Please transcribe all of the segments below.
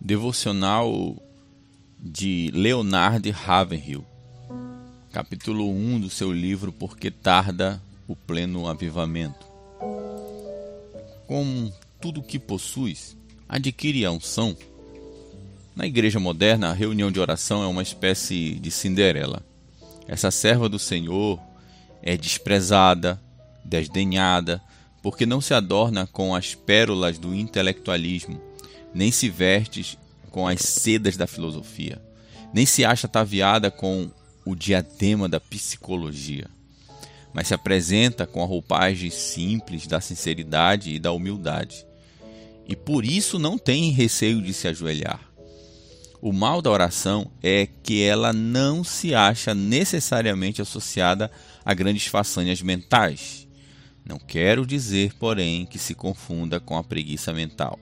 Devocional de Leonard Ravenhill, capítulo 1 do seu livro Porque Tarda o Pleno Avivamento. Com tudo que possuis, adquire a unção. Na igreja moderna, a reunião de oração é uma espécie de Cinderela. Essa serva do Senhor é desprezada, desdenhada, porque não se adorna com as pérolas do intelectualismo nem se veste com as sedas da filosofia, nem se acha ataviada com o diadema da psicologia, mas se apresenta com a roupagem simples da sinceridade e da humildade. E por isso não tem receio de se ajoelhar. O mal da oração é que ela não se acha necessariamente associada a grandes façanhas mentais. Não quero dizer, porém, que se confunda com a preguiça mental.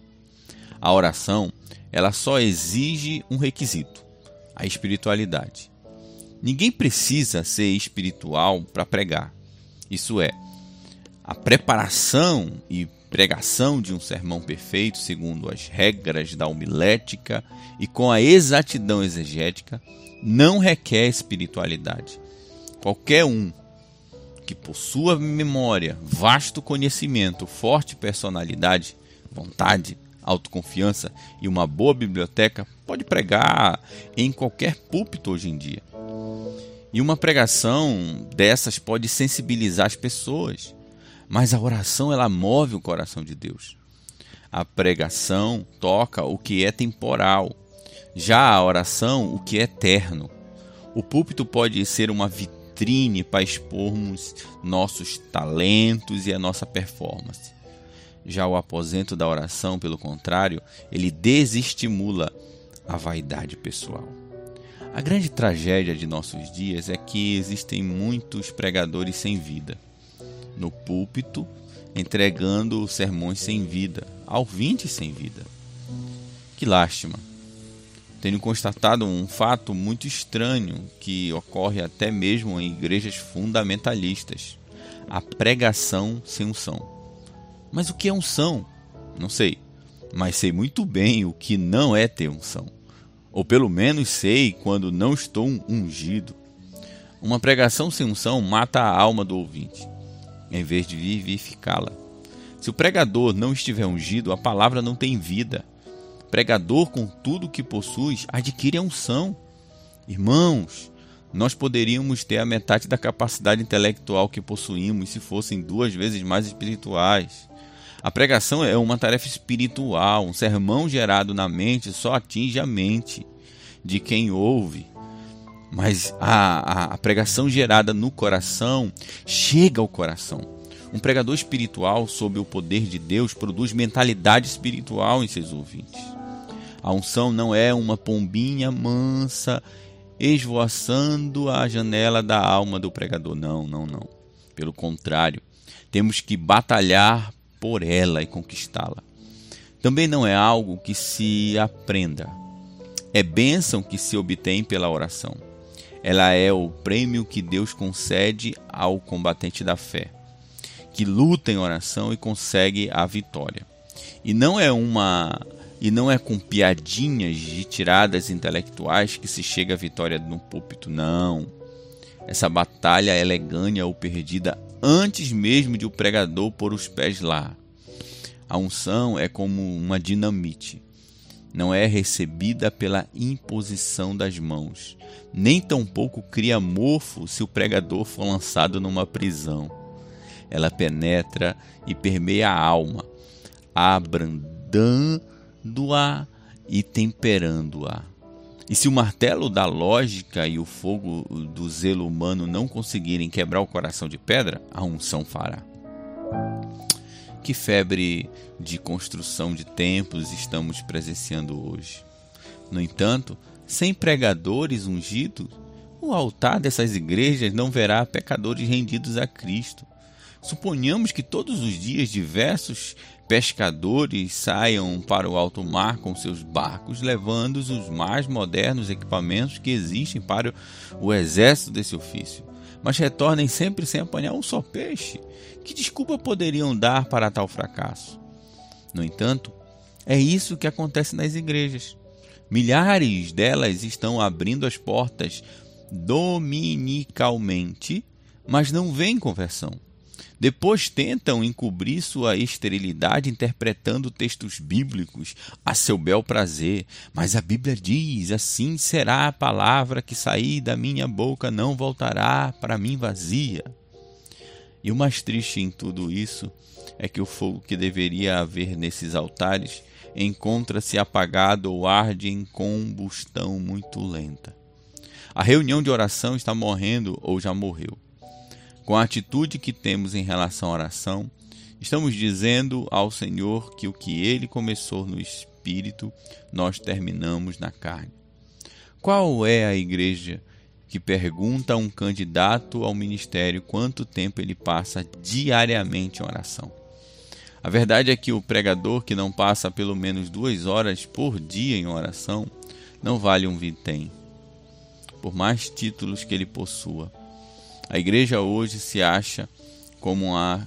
A oração, ela só exige um requisito: a espiritualidade. Ninguém precisa ser espiritual para pregar. Isso é, a preparação e pregação de um sermão perfeito, segundo as regras da homilética e com a exatidão exegética, não requer espiritualidade. Qualquer um que possua memória, vasto conhecimento, forte personalidade, vontade, autoconfiança e uma boa biblioteca, pode pregar em qualquer púlpito hoje em dia. E uma pregação dessas pode sensibilizar as pessoas, mas a oração ela move o coração de Deus. A pregação toca o que é temporal, já a oração o que é eterno. O púlpito pode ser uma vitrine para expormos nossos talentos e a nossa performance. Já o aposento da oração, pelo contrário, ele desestimula a vaidade pessoal. A grande tragédia de nossos dias é que existem muitos pregadores sem vida. No púlpito, entregando sermões sem vida, ouvintes sem vida. Que lástima! Tenho constatado um fato muito estranho que ocorre até mesmo em igrejas fundamentalistas: a pregação sem unção. Mas o que é unção? Não sei. Mas sei muito bem o que não é ter unção. Ou pelo menos sei quando não estou ungido. Uma pregação sem unção mata a alma do ouvinte, em vez de vivificá-la. Se o pregador não estiver ungido, a palavra não tem vida. Pregador com tudo que possui adquire a unção. Irmãos, nós poderíamos ter a metade da capacidade intelectual que possuímos se fossem duas vezes mais espirituais. A pregação é uma tarefa espiritual, um sermão gerado na mente só atinge a mente de quem ouve. Mas a, a, a pregação gerada no coração chega ao coração. Um pregador espiritual, sob o poder de Deus, produz mentalidade espiritual em seus ouvintes. A unção não é uma pombinha mansa esvoaçando a janela da alma do pregador. Não, não, não. Pelo contrário, temos que batalhar por ela e conquistá-la. Também não é algo que se aprenda. É bênção que se obtém pela oração. Ela é o prêmio que Deus concede ao combatente da fé, que luta em oração e consegue a vitória. E não é uma e não é com piadinhas de tiradas intelectuais que se chega à vitória no púlpito, não. Essa batalha ela é ganha ou perdida antes mesmo de o pregador pôr os pés lá. A unção é como uma dinamite. Não é recebida pela imposição das mãos, nem tampouco cria mofo se o pregador for lançado numa prisão. Ela penetra e permeia a alma, abrandando-a e temperando-a. E se o martelo da lógica e o fogo do zelo humano não conseguirem quebrar o coração de pedra, a unção fará. Que febre de construção de templos estamos presenciando hoje. No entanto, sem pregadores ungidos, o altar dessas igrejas não verá pecadores rendidos a Cristo. Suponhamos que todos os dias diversos pescadores saiam para o alto mar com seus barcos, levando os mais modernos equipamentos que existem para o exército desse ofício, mas retornem sempre sem apanhar um só peixe. Que desculpa poderiam dar para tal fracasso? No entanto, É isso que acontece nas igrejas. Milhares delas estão abrindo as portas dominicalmente, mas não vêm conversão. Depois tentam encobrir sua esterilidade interpretando textos bíblicos a seu bel prazer, mas a Bíblia diz: assim será a palavra que sair da minha boca, não voltará para mim vazia. E o mais triste em tudo isso é que o fogo que deveria haver nesses altares encontra-se apagado ou arde em combustão muito lenta. A reunião de oração está morrendo ou já morreu. Com a atitude que temos em relação à oração, estamos dizendo ao Senhor que o que ele começou no espírito, nós terminamos na carne. Qual é a igreja que pergunta a um candidato ao ministério quanto tempo ele passa diariamente em oração? A verdade é que o pregador que não passa pelo menos duas horas por dia em oração não vale um vintém, por mais títulos que ele possua. A igreja hoje se acha como a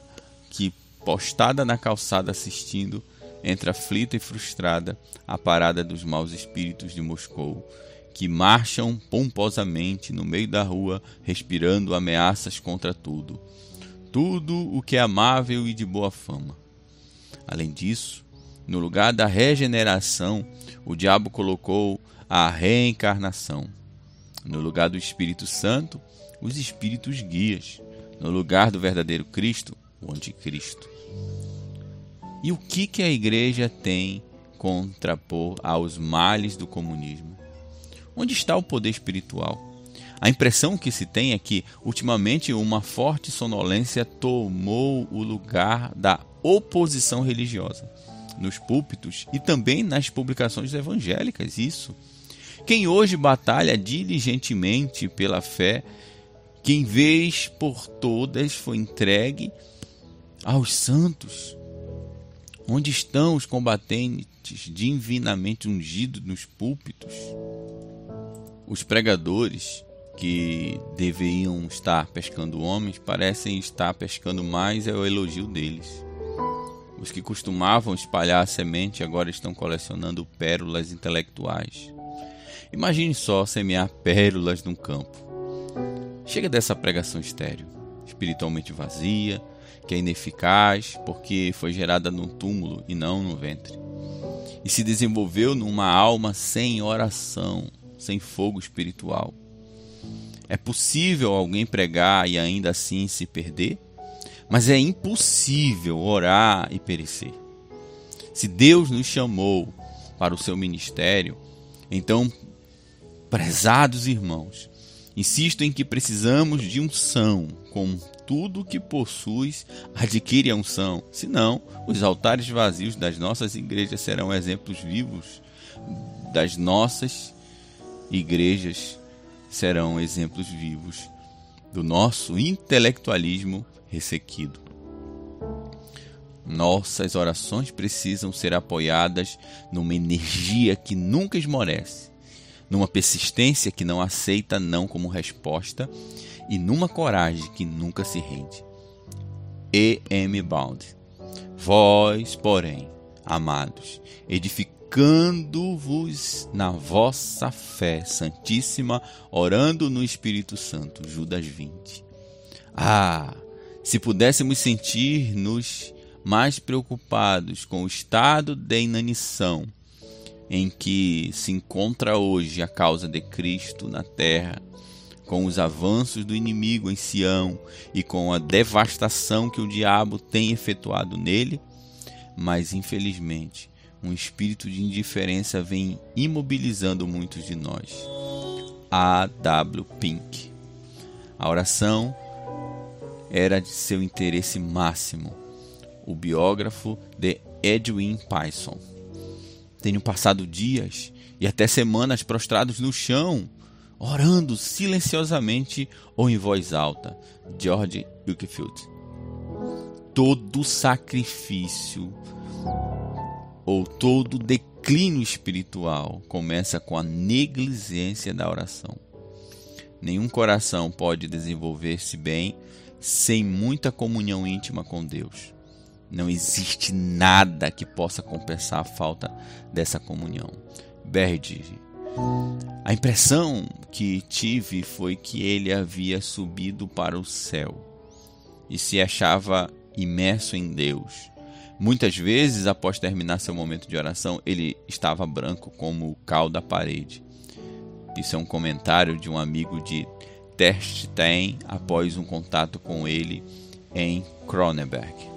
que, postada na calçada assistindo, entra aflita e frustrada à parada dos maus espíritos de Moscou, que marcham pomposamente no meio da rua, respirando ameaças contra tudo. Tudo o que é amável e de boa fama. Além disso, no lugar da regeneração, o diabo colocou a reencarnação. No lugar do Espírito Santo, os espíritos guias. No lugar do verdadeiro Cristo, o anticristo. E o que, que a igreja tem contrapor aos males do comunismo? Onde está o poder espiritual? A impressão que se tem é que, ultimamente, uma forte sonolência tomou o lugar da oposição religiosa nos púlpitos e também nas publicações evangélicas. Isso. Quem hoje batalha diligentemente pela fé, que em vez por todas foi entregue aos santos. Onde estão os combatentes divinamente ungidos nos púlpitos? Os pregadores que deveriam estar pescando homens parecem estar pescando mais é o elogio deles. Os que costumavam espalhar a semente agora estão colecionando pérolas intelectuais. Imagine só semear pérolas num campo. Chega dessa pregação estéril, espiritualmente vazia, que é ineficaz porque foi gerada num túmulo e não no ventre. E se desenvolveu numa alma sem oração, sem fogo espiritual. É possível alguém pregar e ainda assim se perder? Mas é impossível orar e perecer. Se Deus nos chamou para o seu ministério, então, prezados irmãos, insisto em que precisamos de unção, com tudo que possuis, adquire a unção. Senão, os altares vazios das nossas igrejas serão exemplos vivos das nossas igrejas serão exemplos vivos do nosso intelectualismo ressequido. Nossas orações precisam ser apoiadas numa energia que nunca esmorece, numa persistência que não aceita não como resposta e numa coragem que nunca se rende. E. M. Bound. Vós, porém, amados, edificando-vos na vossa fé santíssima, orando no Espírito Santo. Judas 20. Ah, se pudéssemos sentir-nos mais preocupados com o estado de inanição em que se encontra hoje a causa de Cristo na terra, com os avanços do inimigo em Sião e com a devastação que o diabo tem efetuado nele, mas infelizmente um espírito de indiferença vem imobilizando muitos de nós. A. W. Pink. A oração era de seu interesse máximo. O biógrafo de Edwin Pyson. Tenho passado dias e até semanas prostrados no chão, orando silenciosamente ou em voz alta. George Wickfield. Todo sacrifício ou todo declínio espiritual começa com a negligência da oração. Nenhum coração pode desenvolver-se bem sem muita comunhão íntima com Deus. Não existe nada que possa compensar a falta dessa comunhão. Berd, a impressão que tive foi que ele havia subido para o céu e se achava imerso em Deus. Muitas vezes, após terminar seu momento de oração, ele estava branco como o cal da parede. Isso é um comentário de um amigo de Terstein após um contato com ele em Kronenberg.